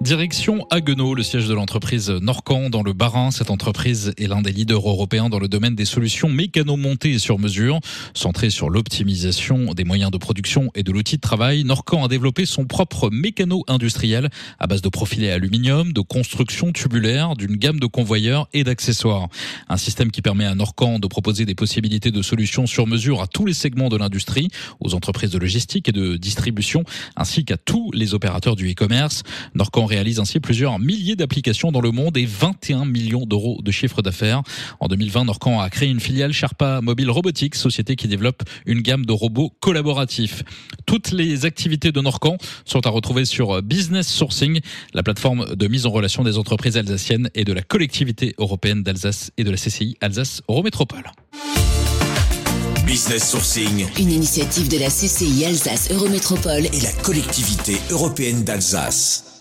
Direction Haguenau, le siège de l'entreprise Norcan dans le Bas-Rhin. Cette entreprise est l'un des leaders européens dans le domaine des solutions mécano-montées sur mesure. Centrée sur l'optimisation des moyens de production et de l'outil de travail, Norcan a développé son propre mécano industriel à base de profilés aluminium, de construction tubulaire, d'une gamme de convoyeurs et d'accessoires. Un système qui permet à Norcan de proposer des possibilités de solutions sur mesure à tous les segments de l'industrie, aux entreprises de logistique et de distribution, ainsi qu'à tous les opérateurs du e-commerce. Norcan réalise ainsi plusieurs milliers d'applications dans le monde et 21 millions d'euros de chiffre d'affaires. En 2020, Norcan a créé une filiale Sherpa Mobile Robotics, société qui développe une gamme de robots collaboratifs. Toutes les activités de Norcan sont à retrouver sur Business Sourcing, la plateforme de mise en relation des entreprises alsaciennes et de la collectivité européenne d'Alsace et de la CCI Alsace Eurométropole. Business Sourcing, Une initiative de la CCI Alsace Eurométropole et la collectivité européenne d'Alsace.